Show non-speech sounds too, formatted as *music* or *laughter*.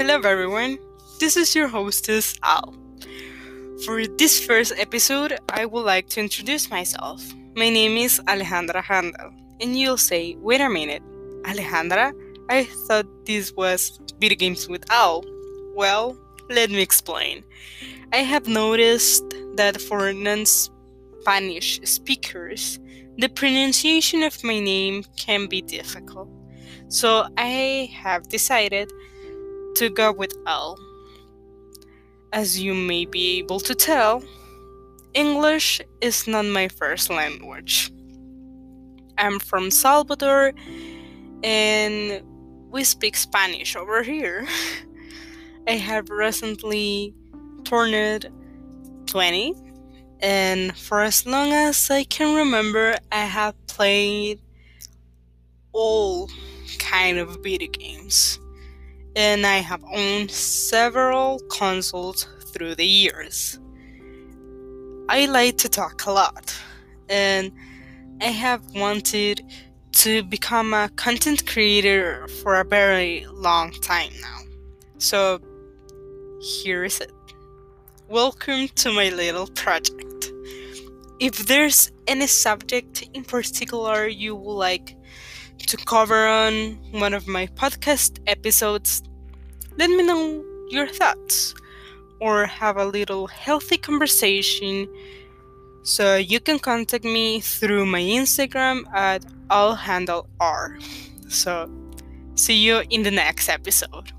Hello, everyone. This is your hostess, Al. For this first episode, I would like to introduce myself. My name is Alejandra Handel, and you'll say, wait a minute, Alejandra? I thought this was video games with Al. Well, let me explain. I have noticed that for non Spanish speakers, the pronunciation of my name can be difficult. So I have decided to go with L. As you may be able to tell, English is not my first language. I'm from Salvador and we speak Spanish over here. *laughs* I have recently turned 20 and for as long as I can remember I have played all kind of video games and I have owned several consoles through the years. I like to talk a lot, and I have wanted to become a content creator for a very long time now. So, here is it. Welcome to my little project. If there's any subject in particular you would like to cover on one of my podcast episodes, let me know your thoughts or have a little healthy conversation. So you can contact me through my Instagram at allhandleR. So see you in the next episode.